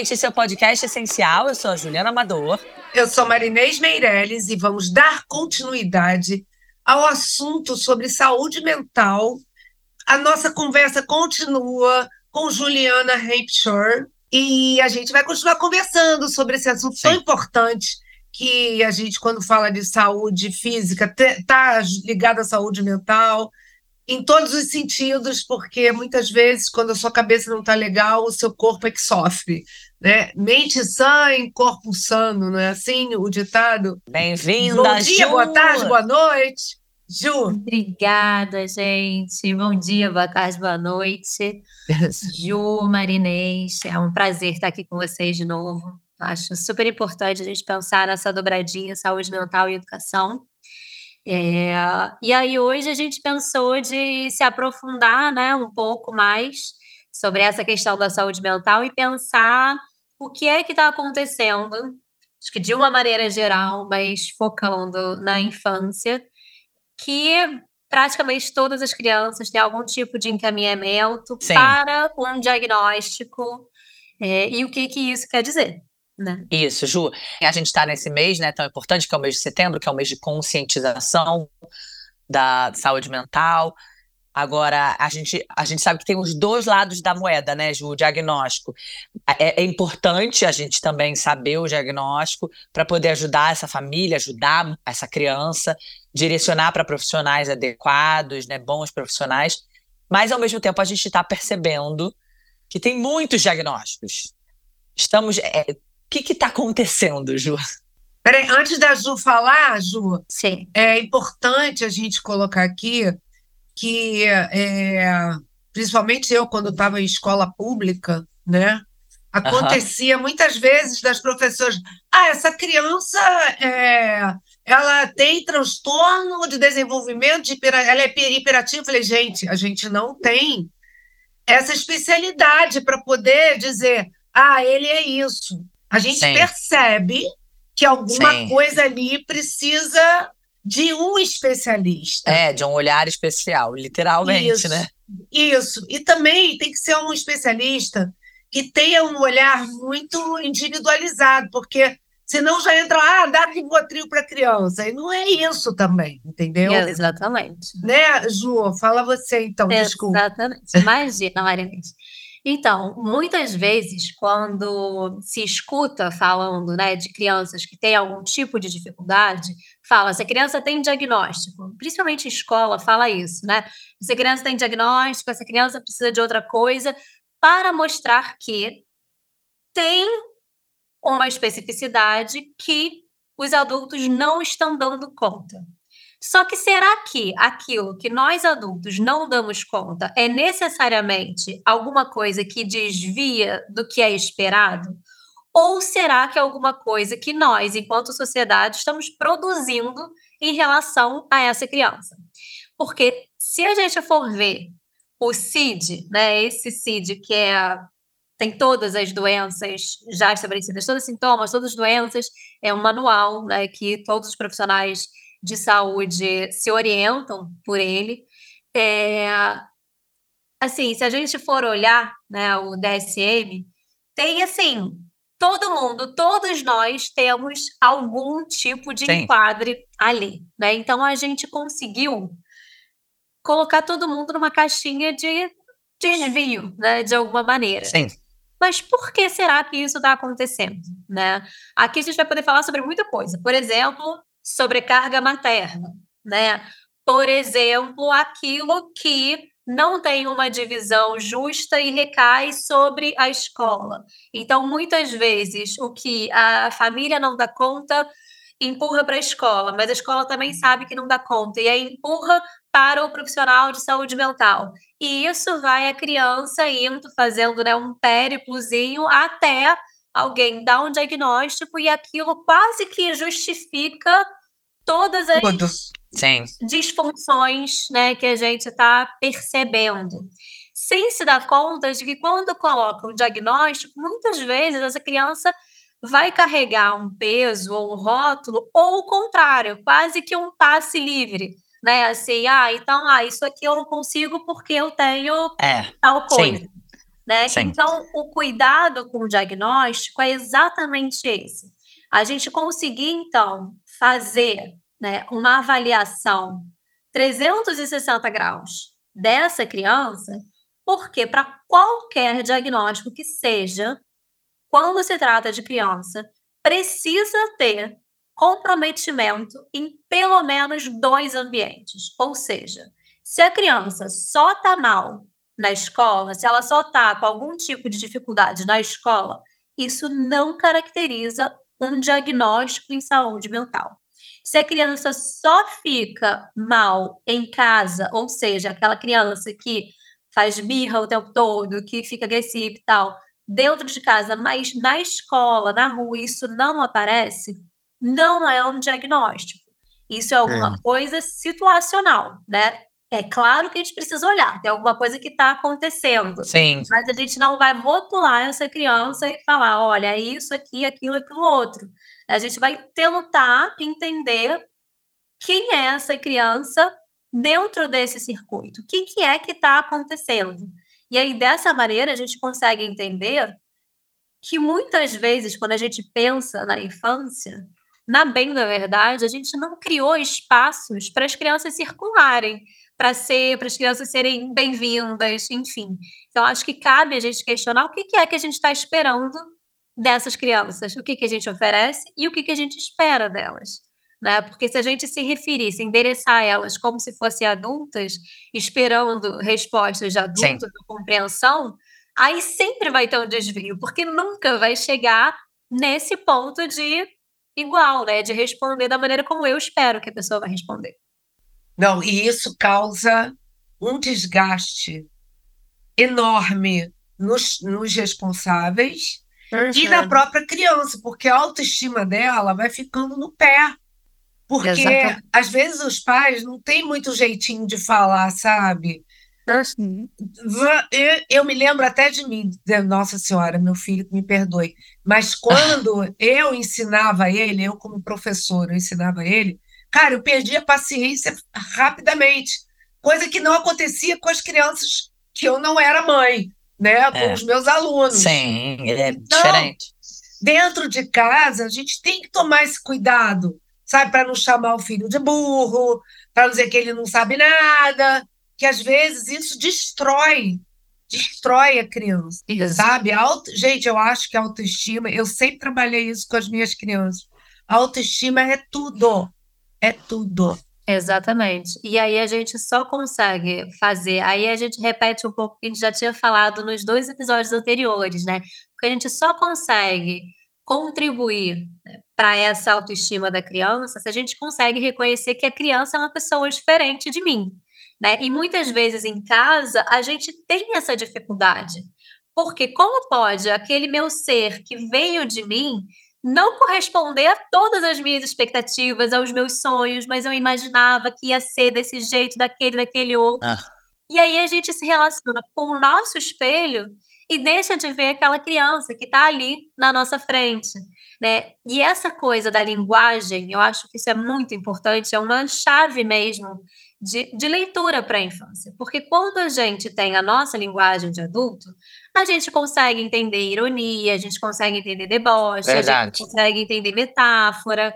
Gente, esse é o podcast Essencial. Eu sou a Juliana Amador. Eu sou Marinês Meirelles e vamos dar continuidade ao assunto sobre saúde mental. A nossa conversa continua com Juliana Hampshire e a gente vai continuar conversando sobre esse assunto Sim. tão importante que a gente, quando fala de saúde física, está ligado à saúde mental, em todos os sentidos, porque muitas vezes, quando a sua cabeça não está legal, o seu corpo é que sofre. Né? Mente sã em corpo sano, não é assim o ditado? Bem-vinda, Bom dia, Ju. boa tarde, boa noite. Ju. Obrigada, gente. Bom dia, boa tarde, boa noite. Ju, Marinês, é um prazer estar aqui com vocês de novo. Acho super importante a gente pensar nessa dobradinha saúde mental e educação. É, e aí hoje a gente pensou de se aprofundar né, um pouco mais sobre essa questão da saúde mental e pensar o que é que está acontecendo, acho que de uma maneira geral, mas focando na infância, que praticamente todas as crianças têm algum tipo de encaminhamento Sim. para um diagnóstico é, e o que, que isso quer dizer. Né? Isso, Ju. A gente está nesse mês né, tão importante, que é o mês de setembro, que é o mês de conscientização da saúde mental. Agora, a gente, a gente sabe que tem os dois lados da moeda, né, Ju? O diagnóstico. É, é importante a gente também saber o diagnóstico para poder ajudar essa família, ajudar essa criança, direcionar para profissionais adequados, né, bons profissionais. Mas, ao mesmo tempo, a gente está percebendo que tem muitos diagnósticos. Estamos. É, que está acontecendo, Ju? Peraí, antes da Ju falar, Ju, Sim. é importante a gente colocar aqui que, é, principalmente eu, quando estava em escola pública, né? Acontecia uhum. muitas vezes das professoras, ah, essa criança é, ela tem transtorno de desenvolvimento, de hiper, ela é hiperativa. Eu falei, gente, a gente não tem essa especialidade para poder dizer, ah, ele é isso a gente Sim. percebe que alguma Sim. coisa ali precisa de um especialista. É, de um olhar especial, literalmente, isso, né? Isso. E também tem que ser um especialista que tenha um olhar muito individualizado, porque senão já entra, ah, dá Rivotril para criança. E não é isso também, entendeu? É, exatamente. Né, Ju? Fala você então, desculpa. Exatamente. Imagina, Marinês. Então, muitas vezes, quando se escuta falando né, de crianças que têm algum tipo de dificuldade, fala, se a criança tem diagnóstico, principalmente escola fala isso, né? Se a criança tem diagnóstico, essa criança precisa de outra coisa, para mostrar que tem uma especificidade que os adultos não estão dando conta. Só que será que aquilo que nós adultos não damos conta é necessariamente alguma coisa que desvia do que é esperado? Ou será que é alguma coisa que nós, enquanto sociedade, estamos produzindo em relação a essa criança? Porque se a gente for ver o CID, né, esse CID que é tem todas as doenças já estabelecidas, todos os sintomas, todas as doenças, é um manual né, que todos os profissionais de saúde se orientam por ele. É, assim, se a gente for olhar né, o DSM, tem assim, todo mundo, todos nós temos algum tipo de Sim. enquadre ali. Né? Então a gente conseguiu colocar todo mundo numa caixinha de desvio, né, de alguma maneira. Sim. Mas por que será que isso está acontecendo? Né? Aqui a gente vai poder falar sobre muita coisa. Por exemplo, sobrecarga materna, né? Por exemplo, aquilo que não tem uma divisão justa e recai sobre a escola. Então, muitas vezes, o que a família não dá conta empurra para a escola, mas a escola também sabe que não dá conta e aí empurra para o profissional de saúde mental. E isso vai a criança indo, fazendo né, um périplozinho até alguém dar um diagnóstico e aquilo quase que justifica todas as Sim. disfunções né, que a gente está percebendo. Sem se dar conta de que quando coloca um diagnóstico, muitas vezes essa criança vai carregar um peso ou um rótulo, ou o contrário, quase que um passe livre. Né? Assim, ah, então, ah, isso aqui eu não consigo porque eu tenho é, tal coisa. Sim. Né? Então, o cuidado com o diagnóstico é exatamente esse. A gente conseguir, então, fazer né, uma avaliação 360 graus dessa criança, porque para qualquer diagnóstico que seja, quando se trata de criança, precisa ter comprometimento em pelo menos dois ambientes. Ou seja, se a criança só está mal na escola, se ela só está com algum tipo de dificuldade na escola, isso não caracteriza um diagnóstico em saúde mental. Se a criança só fica mal em casa, ou seja, aquela criança que faz birra o tempo todo, que fica agressiva e tal, dentro de casa, mas na escola, na rua, isso não aparece, não é um diagnóstico. Isso é alguma é. coisa situacional, né? É claro que a gente precisa olhar, tem alguma coisa que está acontecendo. Sim. Mas a gente não vai rotular essa criança e falar, olha, é isso aqui, aquilo, aquilo outro. A gente vai tentar entender quem é essa criança dentro desse circuito. O que, que é que está acontecendo? E aí, dessa maneira, a gente consegue entender que muitas vezes, quando a gente pensa na infância, na bem da verdade, a gente não criou espaços para as crianças circularem, para ser, para as crianças serem bem-vindas, enfim. Então, acho que cabe a gente questionar o que, que é que a gente está esperando dessas crianças, o que, que a gente oferece e o que, que a gente espera delas. Né? Porque se a gente se referisse, endereçar elas como se fossem adultas, esperando respostas de adultos, de compreensão, aí sempre vai ter um desvio, porque nunca vai chegar nesse ponto de igual, né? De responder da maneira como eu espero que a pessoa vai responder. Não, e isso causa um desgaste enorme nos, nos responsáveis Uhum. E na própria criança, porque a autoestima dela vai ficando no pé. Porque Exatamente. às vezes os pais não têm muito jeitinho de falar, sabe? Uhum. Eu, eu, me lembro até de mim, Nossa Senhora, meu filho, me perdoe. Mas quando eu ensinava ele, eu como professora, eu ensinava ele, cara, eu perdi a paciência rapidamente. Coisa que não acontecia com as crianças que eu não era mãe né, com é. os meus alunos. Sim, é então, diferente. Dentro de casa, a gente tem que tomar esse cuidado, sabe, para não chamar o filho de burro, para dizer que ele não sabe nada, que às vezes isso destrói, destrói a criança, isso. sabe? Auto... Gente, eu acho que a autoestima, eu sempre trabalhei isso com as minhas crianças. A autoestima é tudo, é tudo. Exatamente. E aí a gente só consegue fazer. Aí a gente repete um pouco o que a gente já tinha falado nos dois episódios anteriores, né? Porque a gente só consegue contribuir né, para essa autoestima da criança se a gente consegue reconhecer que a criança é uma pessoa diferente de mim. Né? E muitas vezes em casa a gente tem essa dificuldade. Porque como pode aquele meu ser que veio de mim não corresponder a todas as minhas expectativas, aos meus sonhos, mas eu imaginava que ia ser desse jeito, daquele, daquele outro. Ah. E aí a gente se relaciona com o nosso espelho e deixa de ver aquela criança que está ali na nossa frente. Né? E essa coisa da linguagem, eu acho que isso é muito importante, é uma chave mesmo de, de leitura para a infância. Porque quando a gente tem a nossa linguagem de adulto, a gente consegue entender ironia, a gente consegue entender deboche, Verdade. a gente consegue entender metáfora.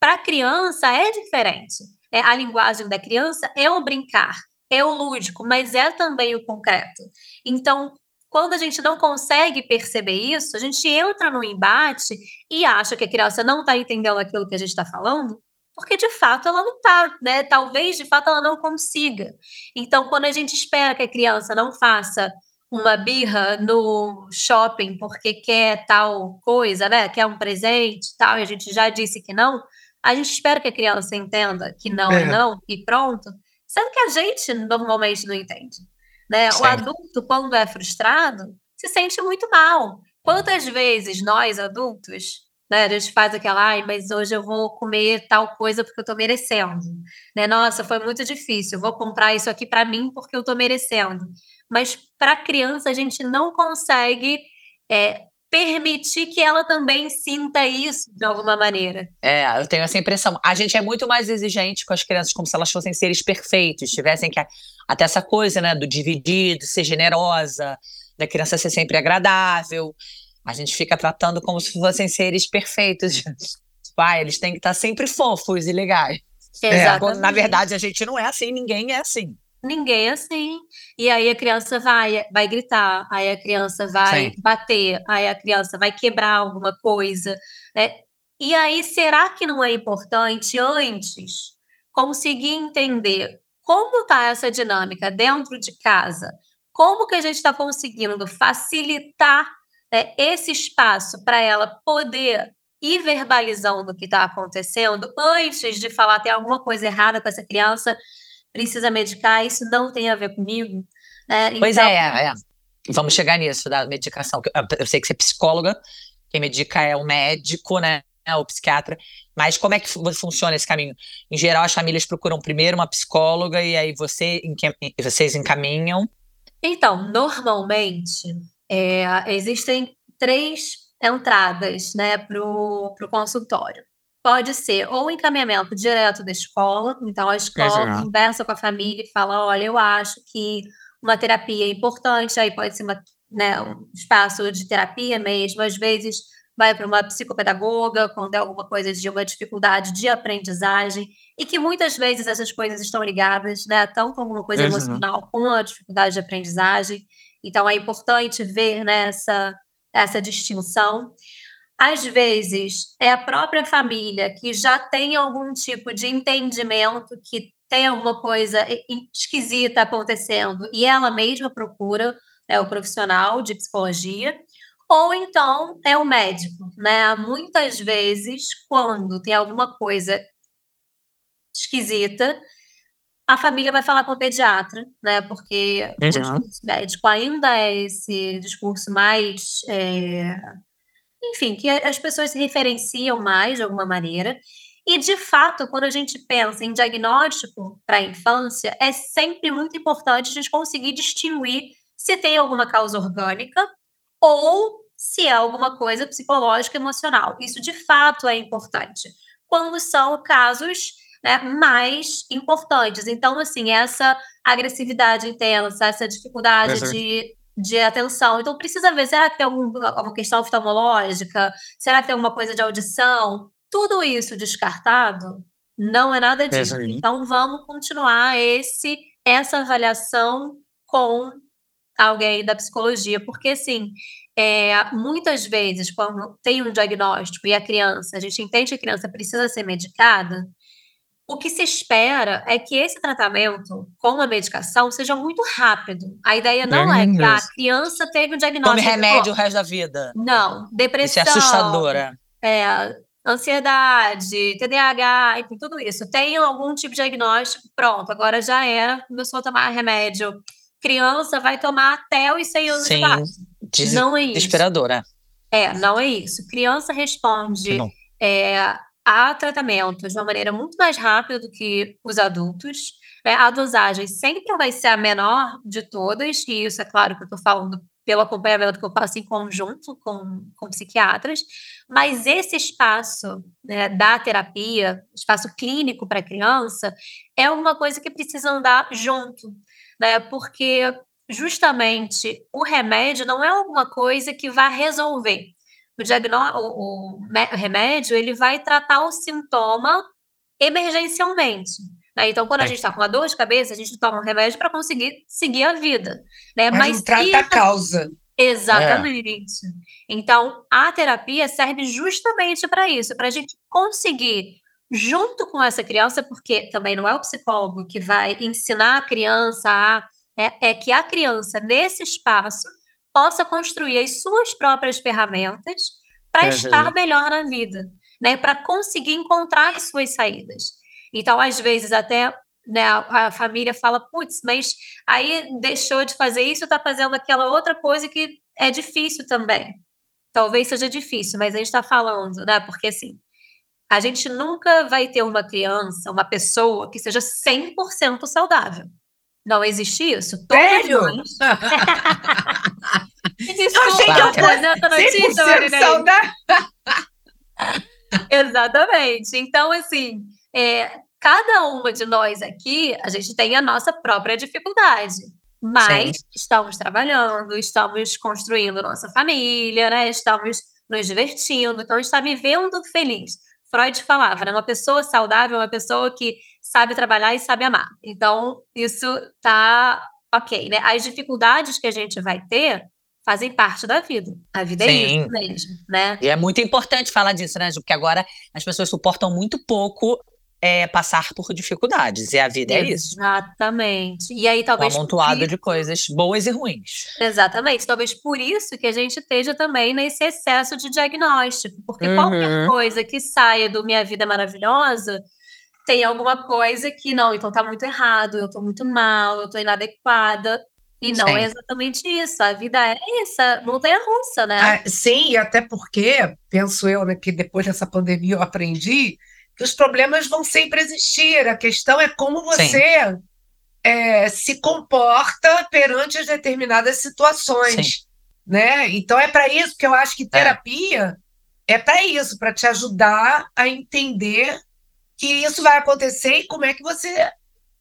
Para a criança é diferente. É, a linguagem da criança é o brincar, é o lúdico, mas é também o concreto. Então, quando a gente não consegue perceber isso, a gente entra no embate e acha que a criança não está entendendo aquilo que a gente está falando, porque de fato ela não está, né? Talvez de fato ela não consiga. Então, quando a gente espera que a criança não faça uma birra no shopping porque quer tal coisa, né? Quer um presente e tal, e a gente já disse que não, a gente espera que a criança entenda que não é, é não e pronto. Sendo que a gente normalmente não entende. Né? O adulto, quando é frustrado, se sente muito mal. Quantas vezes nós, adultos, né? A gente faz aquela, ai, mas hoje eu vou comer tal coisa porque eu tô merecendo. Né? Nossa, foi muito difícil, vou comprar isso aqui para mim porque eu tô merecendo. Mas para criança, a gente não consegue é, permitir que ela também sinta isso de alguma maneira. É, eu tenho essa impressão. A gente é muito mais exigente com as crianças, como se elas fossem seres perfeitos, tivessem que até essa coisa, né, do dividir, de ser generosa, da criança ser sempre agradável. A gente fica tratando como se fossem seres perfeitos. Pai, eles têm que estar sempre fofos e legais. É, na verdade, a gente não é assim, ninguém é assim. Ninguém é assim. E aí a criança vai, vai gritar, aí a criança vai Sim. bater, aí a criança vai quebrar alguma coisa. Né? E aí, será que não é importante antes conseguir entender como está essa dinâmica dentro de casa? Como que a gente está conseguindo facilitar né, esse espaço para ela poder ir verbalizando o que está acontecendo antes de falar tem alguma coisa errada com essa criança, precisa medicar, isso não tem a ver comigo. Né? Pois então, é, é, vamos chegar nisso da medicação. Eu sei que você é psicóloga, quem medica é o médico, né? O psiquiatra, mas como é que funciona esse caminho? Em geral, as famílias procuram primeiro uma psicóloga e aí você, vocês encaminham? Então, normalmente, é, existem três entradas né, para o consultório. Pode ser ou encaminhamento direto da escola, então a escola conversa com a família e fala: olha, eu acho que uma terapia é importante, aí pode ser uma, né, um espaço de terapia mesmo, às vezes vai para uma psicopedagoga quando é alguma coisa de uma dificuldade de aprendizagem, e que muitas vezes essas coisas estão ligadas, né, tanto alguma coisa uhum. emocional com a dificuldade de aprendizagem. Então é importante ver né, essa, essa distinção. Às vezes, é a própria família que já tem algum tipo de entendimento que tem alguma coisa esquisita acontecendo e ela mesma procura né, o profissional de psicologia, ou então é o médico, né? Muitas vezes, quando tem alguma coisa esquisita, a família vai falar com o pediatra, né? Porque uhum. o discurso médico ainda é esse discurso mais. É... Enfim, que as pessoas se referenciam mais de alguma maneira. E, de fato, quando a gente pensa em diagnóstico para a infância, é sempre muito importante a gente conseguir distinguir se tem alguma causa orgânica ou se é alguma coisa psicológica emocional. Isso, de fato, é importante. Quando são casos né, mais importantes. Então, assim, essa agressividade intensa, essa dificuldade de, de atenção. Então, precisa ver, será que tem alguma, alguma questão oftalmológica? Será que tem alguma coisa de audição? Tudo isso descartado não é nada disso. Então, vamos continuar esse essa avaliação com alguém da psicologia, porque, assim, é, muitas vezes, quando tem um diagnóstico e a criança, a gente entende que a criança precisa ser medicada, o que se espera é que esse tratamento com a medicação seja muito rápido. A ideia não é, é que a criança teve um diagnóstico. Tome remédio o resto da vida. Não, depressão. Isso é assustadora. É, ansiedade, TDAH, enfim, tudo isso. Tem algum tipo de diagnóstico, pronto, agora já é, começou a tomar remédio. Criança vai tomar até os 100 anos Sim, de idade. Não é isso. Desesperadora. É, não é isso. Criança responde é, há tratamento de uma maneira muito mais rápida do que os adultos. Né? A dosagem sempre vai ser a menor de todas, e isso é claro que eu estou falando pelo acompanhamento que eu faço em conjunto com, com psiquiatras, mas esse espaço né, da terapia, espaço clínico para criança, é uma coisa que precisa andar junto, né? Porque justamente o remédio não é alguma coisa que vai resolver o, o, o remédio ele vai tratar o sintoma emergencialmente. Né? Então, quando a é. gente está com uma dor de cabeça, a gente toma um remédio para conseguir seguir a vida. Né? Mas, Mas não trata a causa. Exatamente. É. Então, a terapia serve justamente para isso, para a gente conseguir, junto com essa criança, porque também não é o psicólogo que vai ensinar a criança a. É, é que a criança, nesse espaço, possa construir as suas próprias ferramentas para uhum. estar melhor na vida, né? Para conseguir encontrar as suas saídas. Então, às vezes, até né, a, a família fala, putz, mas aí deixou de fazer isso, está fazendo aquela outra coisa que é difícil também. Talvez seja difícil, mas a gente está falando, né? Porque assim, a gente nunca vai ter uma criança, uma pessoa que seja 100% saudável. Não existe isso. Sério? Desculpa, eu notícia, Marinei. Exatamente. Então, assim, é, cada uma de nós aqui, a gente tem a nossa própria dificuldade. Mas Sim. estamos trabalhando, estamos construindo nossa família, né? Estamos nos divertindo, então está vivendo feliz. Freud falava, né? Uma pessoa saudável é uma pessoa que sabe trabalhar e sabe amar. Então, isso tá ok, né? As dificuldades que a gente vai ter fazem parte da vida. A vida é Sim. é isso mesmo, né? E é muito importante falar disso, né, Ju? Porque agora as pessoas suportam muito pouco é, passar por dificuldades. E a vida é isso. Exatamente. E aí talvez. Um amontoado isso... de coisas boas e ruins. Exatamente. Talvez por isso que a gente esteja também nesse excesso de diagnóstico. Porque uhum. qualquer coisa que saia do Minha Vida Maravilhosa tem alguma coisa que não, então tá muito errado, eu tô muito mal, eu tô inadequada. E não sim. é exatamente isso. A vida é essa, montanha russa, né? Ah, sim, e até porque, penso eu, né, que depois dessa pandemia eu aprendi que os problemas vão sempre existir. A questão é como você é, se comporta perante as determinadas situações. Sim. Né? Então é para isso que eu acho que é. terapia é, é para isso, para te ajudar a entender que isso vai acontecer e como é que você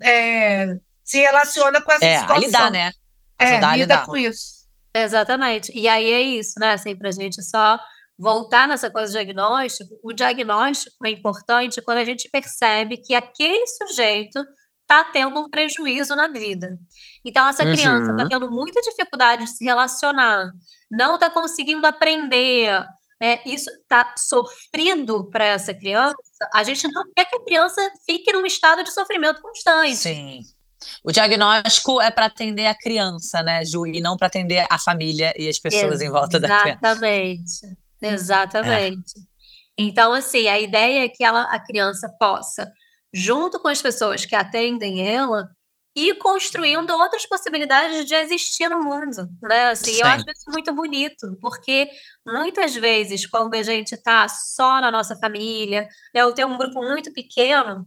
é, se relaciona com essa é, situação. A lidar, né? É, lida lidar. com isso. Exatamente. E aí é isso, né? Assim, para a gente só voltar nessa coisa do diagnóstico, o diagnóstico é importante quando a gente percebe que aquele sujeito está tendo um prejuízo na vida. Então, essa criança está uhum. tendo muita dificuldade de se relacionar, não está conseguindo aprender, né? isso está sofrendo para essa criança. A gente não quer que a criança fique num estado de sofrimento constante. Sim. O diagnóstico é para atender a criança, né, Ju, e não para atender a família e as pessoas Exatamente. em volta da criança. Exatamente. Exatamente. É. Então, assim, a ideia é que ela, a criança possa, junto com as pessoas que atendem ela, ir construindo outras possibilidades de existir no mundo, né? Assim, eu acho isso muito bonito, porque muitas vezes, quando a gente está só na nossa família, né, ou tem um grupo muito pequeno,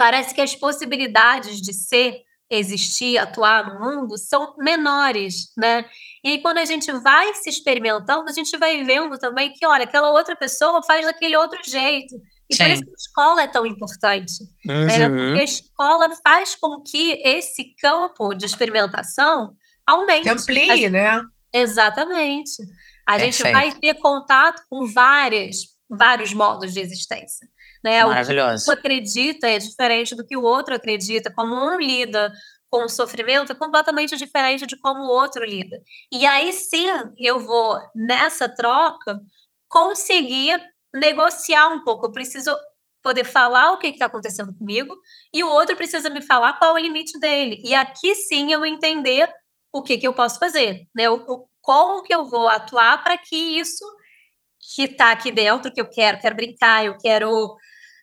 parece que as possibilidades de ser existir, atuar no mundo, são menores, né? E aí, quando a gente vai se experimentando, a gente vai vendo também que, olha, aquela outra pessoa faz daquele outro jeito. E Sim. por isso que a escola é tão importante. Uhum. Né? Porque a escola faz com que esse campo de experimentação aumente. Que amplie, a, né? Exatamente. A Perfeito. gente vai ter contato com várias, vários modos de existência. Né? Maravilhoso. O que um acredita é diferente do que o outro acredita, como um lida com o sofrimento é completamente diferente de como o outro lida. E aí sim eu vou, nessa troca, conseguir negociar um pouco. Eu preciso poder falar o que está acontecendo comigo e o outro precisa me falar qual é o limite dele. E aqui sim eu entender o que, que eu posso fazer, né? O, o, como que eu vou atuar para que isso que está aqui dentro, que eu quero, quero brincar, eu quero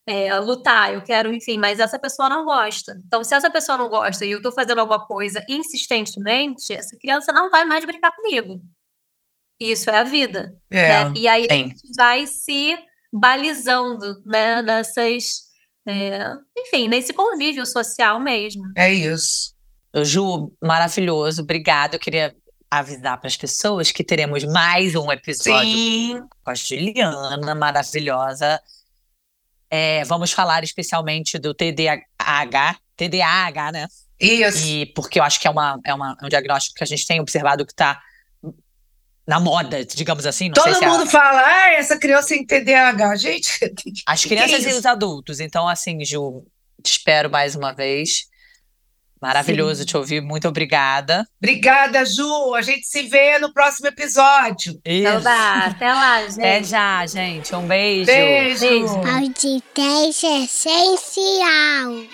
é, lutar, eu quero, enfim, mas essa pessoa não gosta. Então, se essa pessoa não gosta e eu estou fazendo alguma coisa insistentemente, essa criança não vai mais brincar comigo. Isso é a vida. É, né? E aí a gente vai se balizando né, nessas. É, enfim, nesse convívio social mesmo. É isso. Ju, maravilhoso, obrigada. Eu queria avisar para as pessoas que teremos mais um episódio Sim. com a Juliana, maravilhosa é, vamos falar especialmente do TDAH, TDAH, né? Isso. E porque eu acho que é, uma, é, uma, é um diagnóstico que a gente tem observado que está na moda, digamos assim. Todo mundo a... fala, ah, essa criança tem TDAH, gente. As crianças é e os adultos. Então, assim, Ju, te espero mais uma vez. Maravilhoso Sim. te ouvir, muito obrigada. Obrigada, Ju. A gente se vê no próximo episódio. Isso. Então tá, até lá, gente. Até já, gente. Um beijo. Beijo. beijo. Audiência essencial.